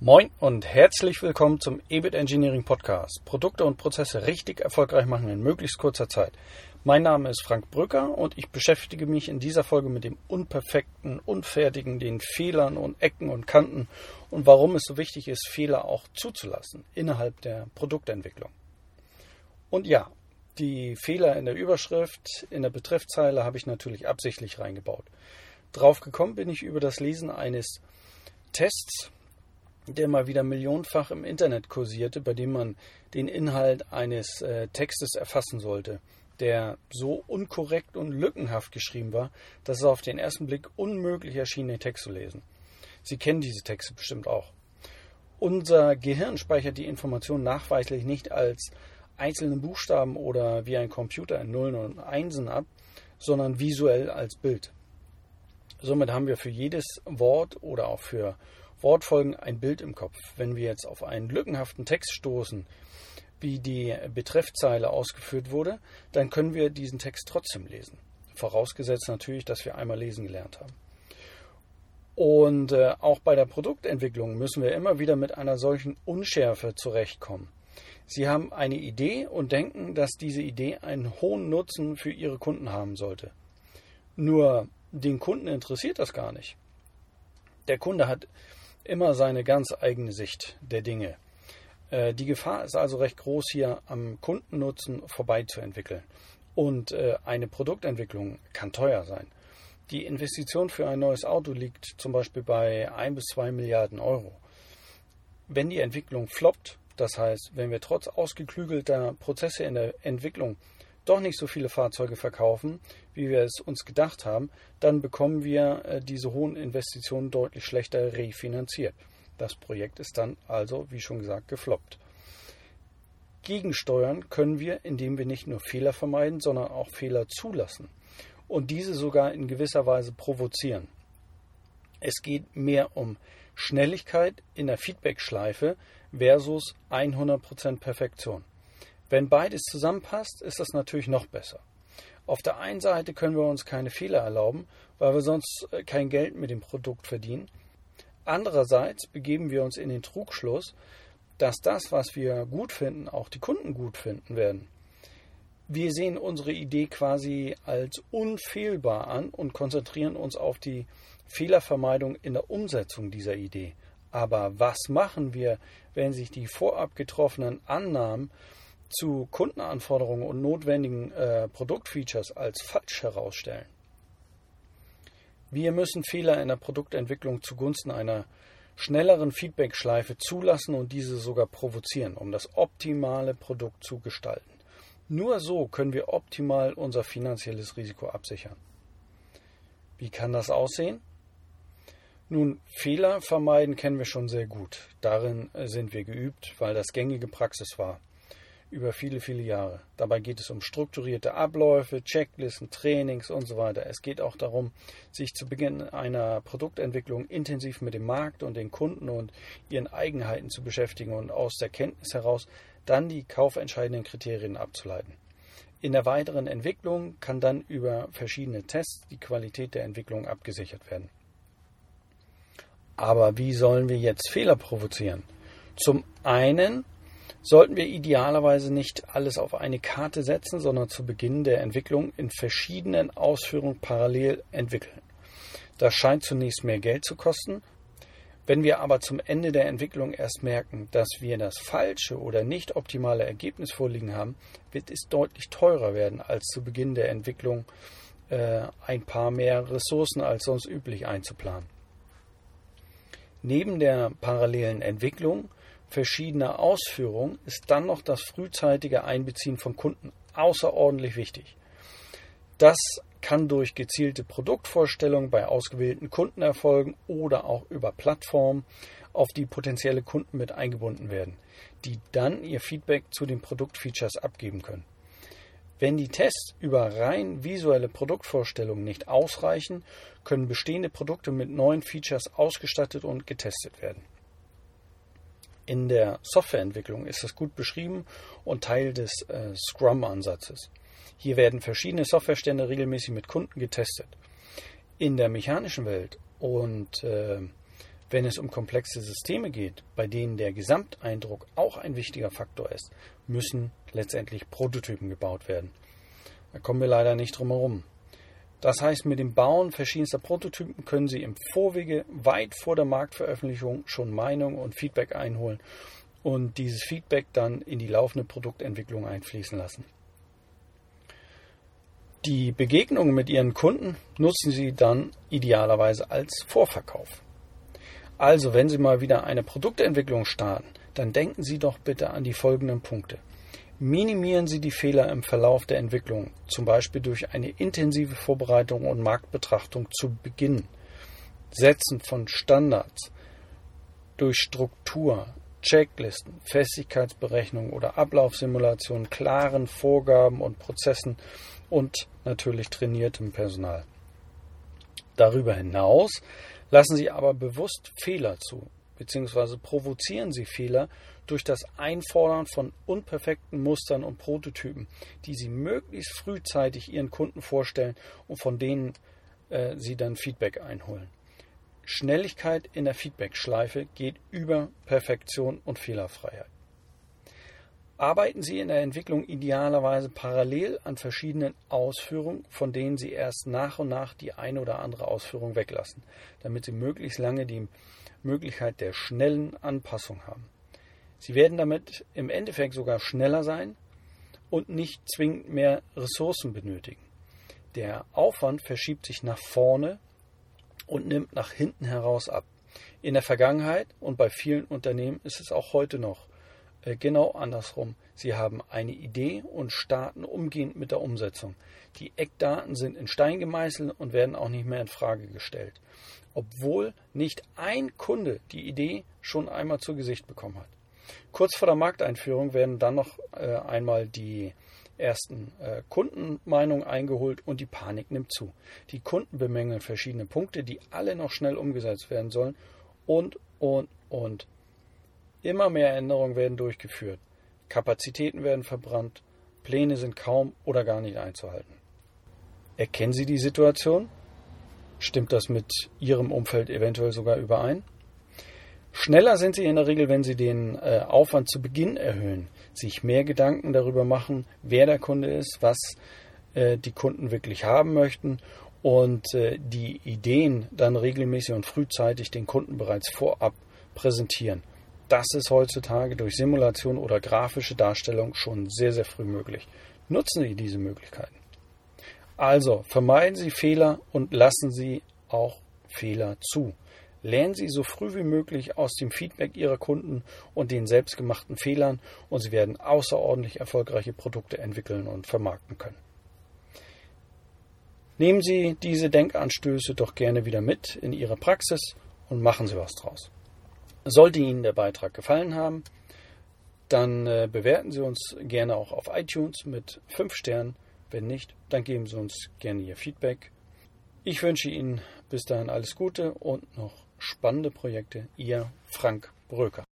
Moin und herzlich willkommen zum EBIT Engineering Podcast. Produkte und Prozesse richtig erfolgreich machen in möglichst kurzer Zeit. Mein Name ist Frank Brücker und ich beschäftige mich in dieser Folge mit dem Unperfekten, Unfertigen, den Fehlern und Ecken und Kanten und warum es so wichtig ist, Fehler auch zuzulassen innerhalb der Produktentwicklung. Und ja, die Fehler in der Überschrift, in der Betreffzeile habe ich natürlich absichtlich reingebaut. Drauf gekommen bin ich über das Lesen eines Tests, der mal wieder millionenfach im Internet kursierte, bei dem man den Inhalt eines äh, Textes erfassen sollte, der so unkorrekt und lückenhaft geschrieben war, dass es auf den ersten Blick unmöglich erschien, den Text zu lesen. Sie kennen diese Texte bestimmt auch. Unser Gehirn speichert die Information nachweislich nicht als einzelne Buchstaben oder wie ein Computer in Nullen und Einsen ab, sondern visuell als Bild. Somit haben wir für jedes Wort oder auch für Wortfolgen ein Bild im Kopf. Wenn wir jetzt auf einen lückenhaften Text stoßen, wie die Betreffzeile ausgeführt wurde, dann können wir diesen Text trotzdem lesen. Vorausgesetzt natürlich, dass wir einmal lesen gelernt haben. Und äh, auch bei der Produktentwicklung müssen wir immer wieder mit einer solchen Unschärfe zurechtkommen. Sie haben eine Idee und denken, dass diese Idee einen hohen Nutzen für Ihre Kunden haben sollte. Nur den Kunden interessiert das gar nicht. Der Kunde hat immer seine ganz eigene Sicht der Dinge. Äh, die Gefahr ist also recht groß, hier am Kundennutzen vorbeizuentwickeln. Und äh, eine Produktentwicklung kann teuer sein. Die Investition für ein neues Auto liegt zum Beispiel bei 1 bis 2 Milliarden Euro. Wenn die Entwicklung floppt, das heißt, wenn wir trotz ausgeklügelter Prozesse in der Entwicklung doch nicht so viele Fahrzeuge verkaufen, wie wir es uns gedacht haben, dann bekommen wir äh, diese hohen Investitionen deutlich schlechter refinanziert. Das Projekt ist dann also, wie schon gesagt, gefloppt. Gegensteuern können wir, indem wir nicht nur Fehler vermeiden, sondern auch Fehler zulassen und diese sogar in gewisser Weise provozieren. Es geht mehr um Schnelligkeit in der Feedback-Schleife versus 100% Perfektion. Wenn beides zusammenpasst, ist das natürlich noch besser. Auf der einen Seite können wir uns keine Fehler erlauben, weil wir sonst äh, kein Geld mit dem Produkt verdienen. Andererseits begeben wir uns in den Trugschluss, dass das, was wir gut finden, auch die Kunden gut finden werden. Wir sehen unsere Idee quasi als unfehlbar an und konzentrieren uns auf die Fehlervermeidung in der Umsetzung dieser Idee. Aber was machen wir, wenn sich die vorab getroffenen Annahmen zu Kundenanforderungen und notwendigen äh, Produktfeatures als falsch herausstellen. Wir müssen Fehler in der Produktentwicklung zugunsten einer schnelleren Feedback-Schleife zulassen und diese sogar provozieren, um das optimale Produkt zu gestalten. Nur so können wir optimal unser finanzielles Risiko absichern. Wie kann das aussehen? Nun, Fehler vermeiden kennen wir schon sehr gut. Darin äh, sind wir geübt, weil das gängige Praxis war über viele, viele Jahre. Dabei geht es um strukturierte Abläufe, Checklisten, Trainings und so weiter. Es geht auch darum, sich zu Beginn einer Produktentwicklung intensiv mit dem Markt und den Kunden und ihren Eigenheiten zu beschäftigen und aus der Kenntnis heraus dann die kaufentscheidenden Kriterien abzuleiten. In der weiteren Entwicklung kann dann über verschiedene Tests die Qualität der Entwicklung abgesichert werden. Aber wie sollen wir jetzt Fehler provozieren? Zum einen sollten wir idealerweise nicht alles auf eine Karte setzen, sondern zu Beginn der Entwicklung in verschiedenen Ausführungen parallel entwickeln. Das scheint zunächst mehr Geld zu kosten. Wenn wir aber zum Ende der Entwicklung erst merken, dass wir das falsche oder nicht optimale Ergebnis vorliegen haben, wird es deutlich teurer werden, als zu Beginn der Entwicklung äh, ein paar mehr Ressourcen als sonst üblich einzuplanen. Neben der parallelen Entwicklung verschiedener Ausführungen ist dann noch das frühzeitige Einbeziehen von Kunden außerordentlich wichtig. Das kann durch gezielte Produktvorstellungen bei ausgewählten Kunden erfolgen oder auch über Plattformen, auf die potenzielle Kunden mit eingebunden werden, die dann ihr Feedback zu den Produktfeatures abgeben können. Wenn die Tests über rein visuelle Produktvorstellungen nicht ausreichen, können bestehende Produkte mit neuen Features ausgestattet und getestet werden. In der Softwareentwicklung ist das gut beschrieben und Teil des äh, Scrum-Ansatzes. Hier werden verschiedene Softwarestände regelmäßig mit Kunden getestet. In der mechanischen Welt und äh, Wenn es um komplexe Systeme geht, bei denen der Gesamteindruck auch ein wichtiger Faktor ist, müssen letztendlich Prototypen gebaut werden. Da kommen wir leider nicht drum herum. Das heißt, mit dem Bauen verschiedenster Prototypen können Sie im Vorwege weit vor der Marktveröffentlichung schon Meinung und Feedback einholen und dieses Feedback dann in die laufende Produktentwicklung einfließen lassen. Die Begegnungen mit Ihren Kunden nutzen Sie dann idealerweise als Vorverkauf. Also, wenn Sie mal wieder eine Produktentwicklung starten, dann denken Sie doch bitte an die folgenden Punkte. Minimieren Sie die Fehler im Verlauf der Entwicklung, zum Beispiel durch eine intensive Vorbereitung und Marktbetrachtung zu Beginn. Setzen von Standards durch Struktur, Checklisten, Festigkeitsberechnungen oder Ablaufsimulationen, klaren Vorgaben und Prozessen und natürlich trainiertem Personal. Darüber hinaus lassen Sie aber bewusst Fehler zu, beziehungsweise provozieren Sie Fehler durch das Einfordern von unperfekten Mustern und Prototypen, die Sie möglichst frühzeitig Ihren Kunden vorstellen und von denen äh, Sie dann Feedback einholen. Schnelligkeit in der Feedback-Schleife geht über Perfektion und Fehlerfreiheit. Arbeiten Sie in der Entwicklung idealerweise parallel an verschiedenen Ausführungen, von denen Sie erst nach und nach die eine oder andere Ausführung weglassen, damit Sie möglichst lange die Möglichkeit der schnellen Anpassung haben. Sie werden damit im Endeffekt sogar schneller sein und nicht zwingend mehr Ressourcen benötigen. Der Aufwand verschiebt sich nach vorne und nimmt nach hinten heraus ab. In der Vergangenheit und bei vielen Unternehmen ist es auch heute noch genau andersrum. Sie haben eine Idee und starten umgehend mit der Umsetzung. Die Eckdaten sind in Stein gemeißelt und werden auch nicht mehr in Frage gestellt, obwohl nicht ein Kunde die Idee schon einmal zu Gesicht bekommen hat. Kurz vor der Markteinführung werden dann noch äh, einmal die ersten äh, Kundenmeinungen eingeholt und die Panik nimmt zu. Die Kunden bemängeln verschiedene Punkte, die alle noch schnell umgesetzt werden sollen und, und, und. Immer mehr Änderungen werden durchgeführt. Kapazitäten werden verbrannt, Pläne sind kaum oder gar nicht einzuhalten. Erkennen Sie die Situation? Stimmt das mit Ihrem Umfeld eventuell sogar überein? Schneller sind sie in der Regel, wenn sie den äh, Aufwand zu Beginn erhöhen, sich mehr Gedanken darüber machen, wer der Kunde ist, was äh, die Kunden wirklich haben möchten und äh, die Ideen dann regelmäßig und frühzeitig den Kunden bereits vorab präsentieren. Das ist heutzutage durch Simulation oder grafische Darstellung schon sehr, sehr früh möglich. Nutzen Sie diese Möglichkeiten. Also vermeiden Sie Fehler und lassen Sie auch Fehler zu. Lernen Sie so früh wie möglich aus dem Feedback Ihrer Kunden und den selbstgemachten Fehlern und Sie werden außerordentlich erfolgreiche Produkte entwickeln und vermarkten können. Nehmen Sie diese Denkanstöße doch gerne wieder mit in Ihre Praxis und machen Sie was draus. Sollte Ihnen der Beitrag gefallen haben, dann äh, bewerten Sie uns gerne auch auf iTunes mit 5 Sternen. Wenn nicht, dann geben Sie uns gerne Ihr Feedback. Ich wünsche Ihnen bis dahin alles Gute und noch spannende Projekte. Ihr Frank Bröker.